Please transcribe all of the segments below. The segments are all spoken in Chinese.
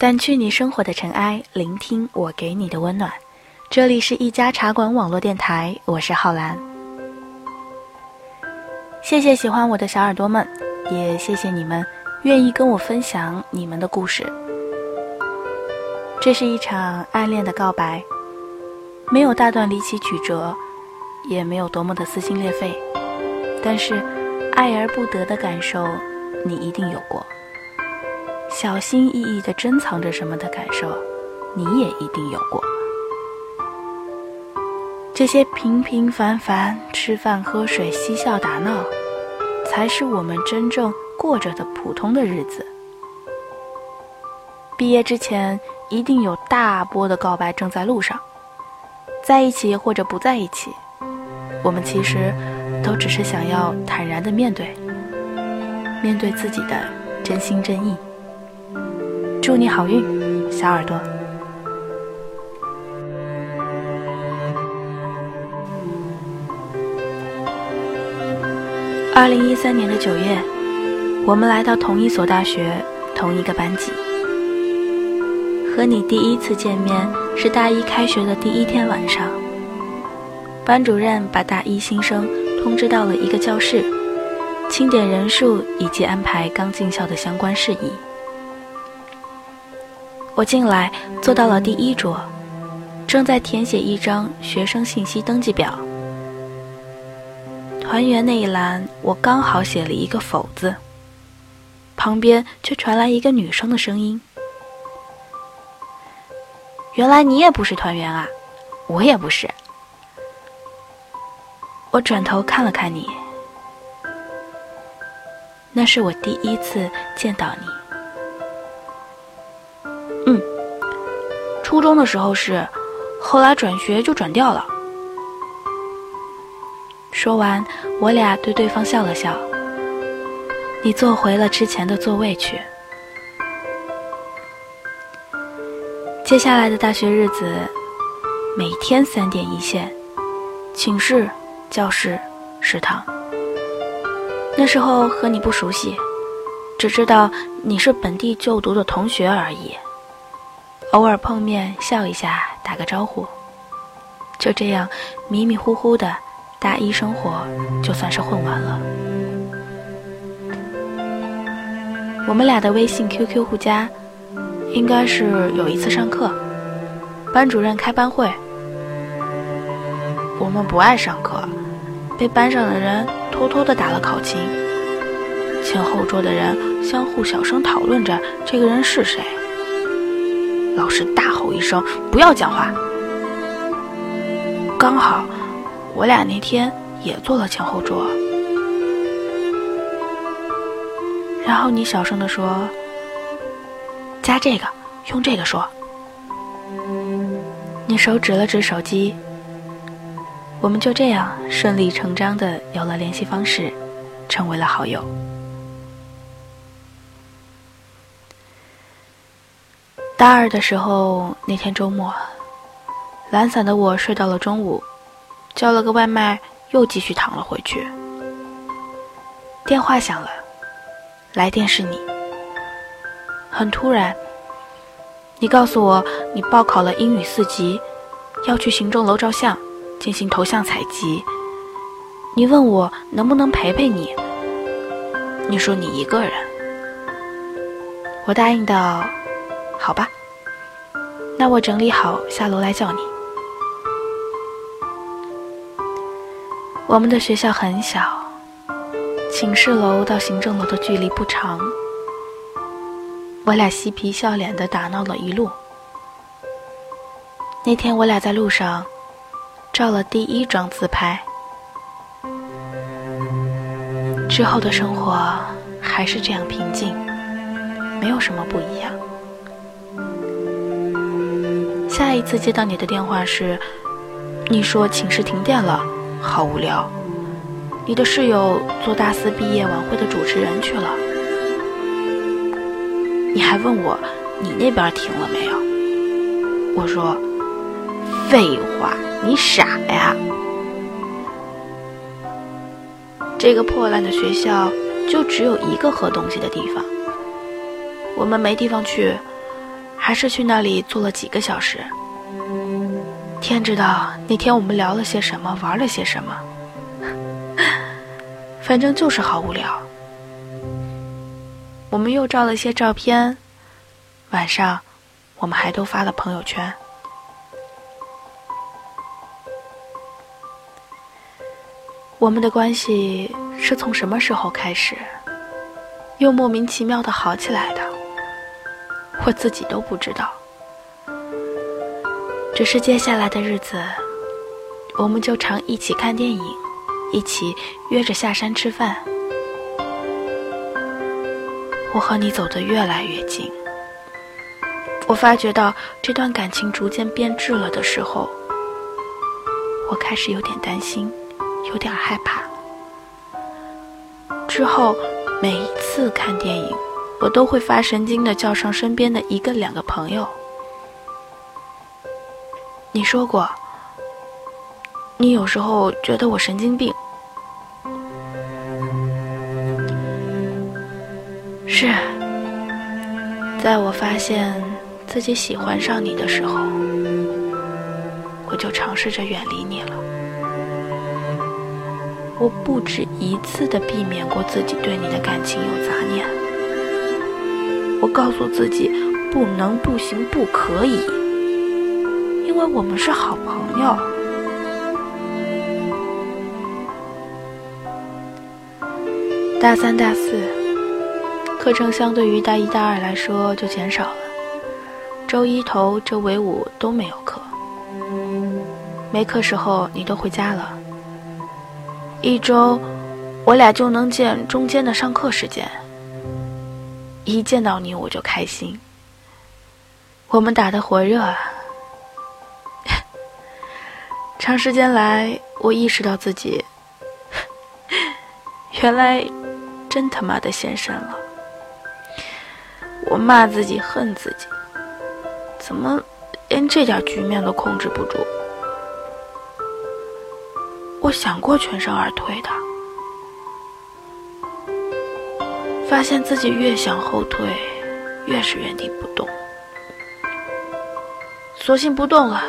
掸去你生活的尘埃，聆听我给你的温暖。这里是一家茶馆网络电台，我是浩然。谢谢喜欢我的小耳朵们，也谢谢你们愿意跟我分享你们的故事。这是一场暗恋的告白，没有大段离奇曲折，也没有多么的撕心裂肺，但是爱而不得的感受，你一定有过。小心翼翼地珍藏着什么的感受，你也一定有过。这些平平凡凡吃饭、喝水、嬉笑打闹，才是我们真正过着的普通的日子。毕业之前，一定有大波的告白正在路上，在一起或者不在一起，我们其实都只是想要坦然地面对，面对自己的真心真意。祝你好运，小耳朵。二零一三年的九月，我们来到同一所大学，同一个班级。和你第一次见面是大一开学的第一天晚上，班主任把大一新生通知到了一个教室，清点人数以及安排刚进校的相关事宜。我进来，坐到了第一桌，正在填写一张学生信息登记表。团员那一栏，我刚好写了一个否字。旁边却传来一个女生的声音：“原来你也不是团员啊，我也不是。”我转头看了看你，那是我第一次见到你。初中的时候是，后来转学就转掉了。说完，我俩对对方笑了笑。你坐回了之前的座位去。接下来的大学日子，每天三点一线，寝室、教室、食堂。那时候和你不熟悉，只知道你是本地就读的同学而已。偶尔碰面笑一下，打个招呼，就这样迷迷糊糊的大一生活就算是混完了。我们俩的微信、QQ 互加，应该是有一次上课，班主任开班会，我们不爱上课，被班上的人偷偷的打了考勤，前后桌的人相互小声讨论着这个人是谁。老师大吼一声：“不要讲话！”刚好，我俩那天也坐了前后桌。然后你小声的说：“加这个，用这个说。”你手指了指手机，我们就这样顺理成章的有了联系方式，成为了好友。大二的时候，那天周末，懒散的我睡到了中午，叫了个外卖，又继续躺了回去。电话响了，来电是你。很突然，你告诉我你报考了英语四级，要去行政楼照相，进行头像采集。你问我能不能陪陪你。你说你一个人。我答应道。好吧，那我整理好下楼来叫你。我们的学校很小，寝室楼到行政楼的距离不长。我俩嬉皮笑脸的打闹了一路。那天我俩在路上照了第一张自拍。之后的生活还是这样平静，没有什么不一样。下一次接到你的电话时，你说寝室停电了，好无聊。你的室友做大四毕业晚会的主持人去了。你还问我，你那边停了没有？我说，废话，你傻呀！这个破烂的学校就只有一个喝东西的地方，我们没地方去，还是去那里坐了几个小时。天知道那天我们聊了些什么，玩了些什么，反正就是好无聊。我们又照了些照片，晚上我们还都发了朋友圈。我们的关系是从什么时候开始，又莫名其妙的好起来的？我自己都不知道。只是接下来的日子，我们就常一起看电影，一起约着下山吃饭。我和你走得越来越近，我发觉到这段感情逐渐变质了的时候，我开始有点担心，有点害怕。之后每一次看电影，我都会发神经的叫上身边的一个两个朋友。你说过，你有时候觉得我神经病。是，在我发现自己喜欢上你的时候，我就尝试着远离你了。我不止一次的避免过自己对你的感情有杂念。我告诉自己，不能、不行、不可以，因为我们是好朋友。大三、大四。课程相对于大一、大二来说就减少了，周一头、周尾五都没有课。没课时候你都回家了，一周我俩就能见中间的上课时间。一见到你我就开心，我们打得火热啊。长时间来，我意识到自己原来真他妈的现身了。我骂自己，恨自己，怎么连这点局面都控制不住？我想过全身而退的，发现自己越想后退，越是原地不动。索性不动了，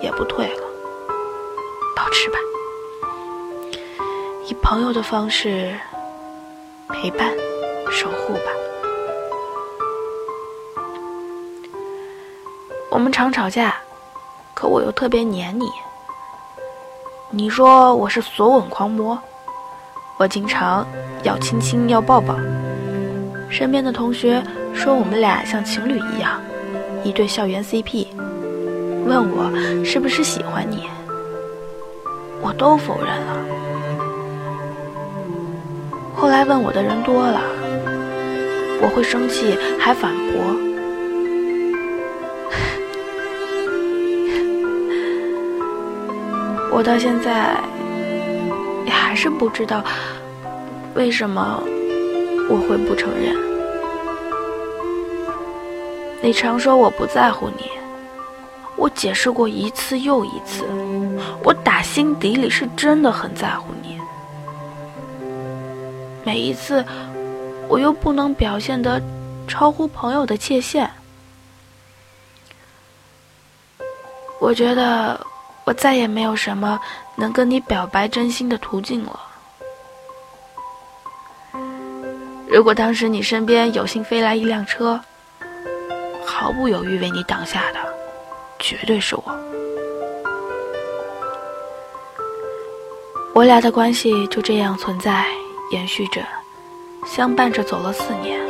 也不退了，保持吧，以朋友的方式陪伴、守护吧。我们常吵架，可我又特别黏你。你说我是索吻狂魔，我经常要亲亲要抱抱。身边的同学说我们俩像情侣一样，一对校园 CP，问我是不是喜欢你，我都否认了。后来问我的人多了，我会生气还反驳。我到现在也还是不知道为什么我会不承认。你常说我不在乎你，我解释过一次又一次，我打心底里是真的很在乎你。每一次，我又不能表现得超乎朋友的界限。我觉得。我再也没有什么能跟你表白真心的途径了。如果当时你身边有幸飞来一辆车，毫不犹豫为你挡下的，绝对是我。我俩的关系就这样存在、延续着，相伴着走了四年，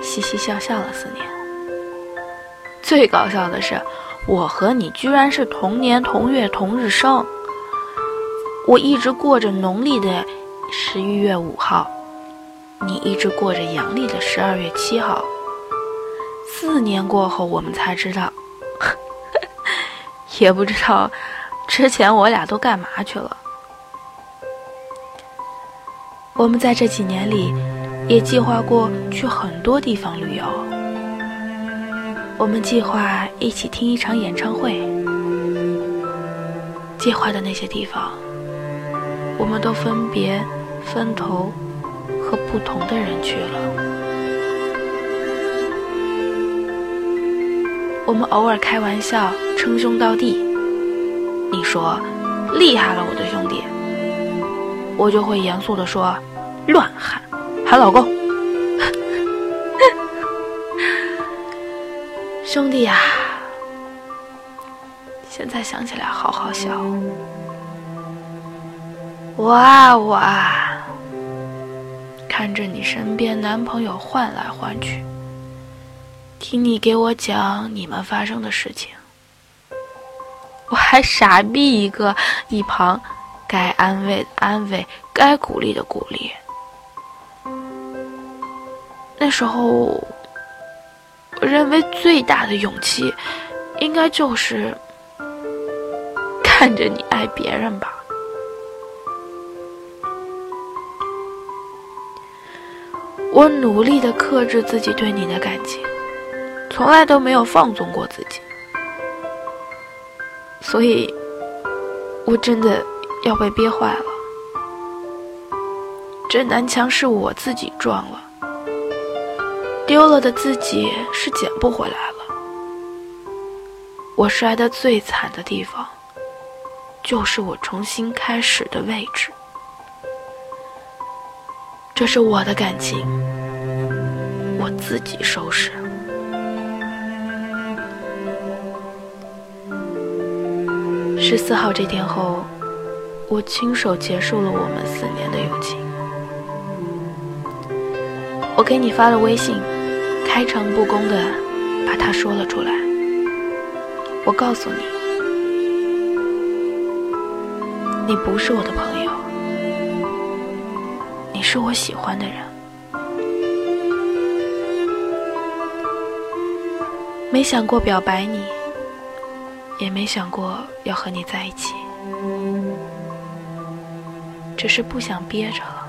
嘻嘻笑笑了四年。最搞笑的是。我和你居然是同年同月同日生，我一直过着农历的十一月五号，你一直过着阳历的十二月七号。四年过后，我们才知道，也不知道之前我俩都干嘛去了。我们在这几年里也计划过去很多地方旅游。我们计划一起听一场演唱会，计划的那些地方，我们都分别分头和不同的人去了。我们偶尔开玩笑称兄道弟，你说厉害了，我的兄弟，我就会严肃的说。乱喊，喊老公，兄弟呀！现在想起来好好笑。我啊我啊，看着你身边男朋友换来换去，听你给我讲你们发生的事情，我还傻逼一个，一旁该安慰的安慰，该鼓励的鼓励。那时候，我认为最大的勇气，应该就是看着你爱别人吧。我努力的克制自己对你的感情，从来都没有放纵过自己，所以，我真的要被憋坏了。这南墙是我自己撞了。丢了的自己是捡不回来了。我摔得最惨的地方，就是我重新开始的位置。这是我的感情，我自己收拾。十四号这天后，我亲手结束了我们四年的友情。我给你发了微信。开诚布公的把他说了出来。我告诉你，你不是我的朋友，是我喜欢的人。没想过表白你，也没想过要和你在一起，只是不想憋着了。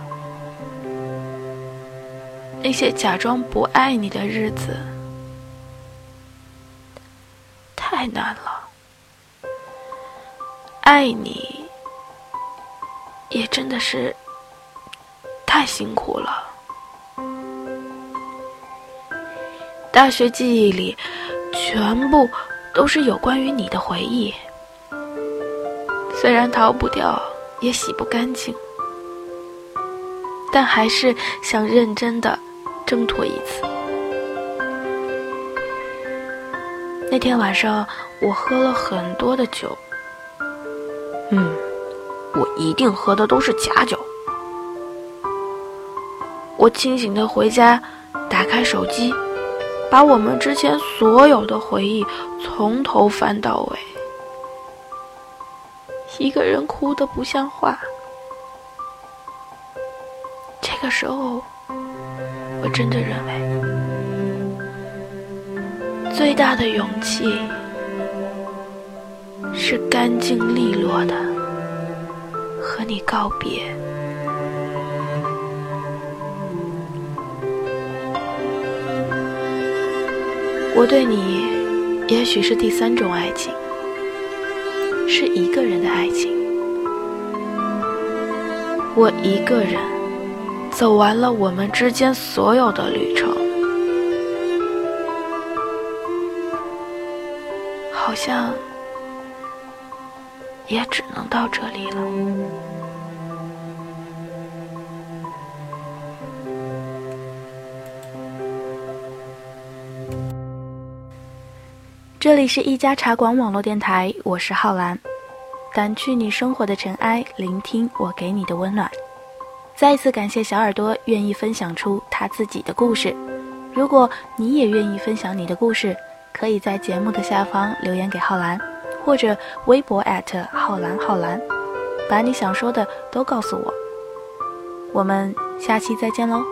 那些假装不爱你的日子太难了，爱你也真的是太辛苦了。大学记忆里全部都是有关于你的回忆，虽然逃不掉，也洗不干净，但还是想认真的。挣脱一次。那天晚上，我喝了很多的酒。嗯，我一定喝的都是假酒。我清醒的回家，打开手机，把我们之前所有的回忆从头翻到尾，一个人哭得不像话。这个时候。我真的认为，最大的勇气是干净利落的和你告别。我对你，也许是第三种爱情，是一个人的爱情。我一个人。走完了我们之间所有的旅程，好像也只能到这里了。这里是一家茶馆网络电台，我是浩然，掸去你生活的尘埃，聆听我给你的温暖。再一次感谢小耳朵愿意分享出他自己的故事。如果你也愿意分享你的故事，可以在节目的下方留言给浩然，或者微博浩然浩然，把你想说的都告诉我。我们下期再见喽。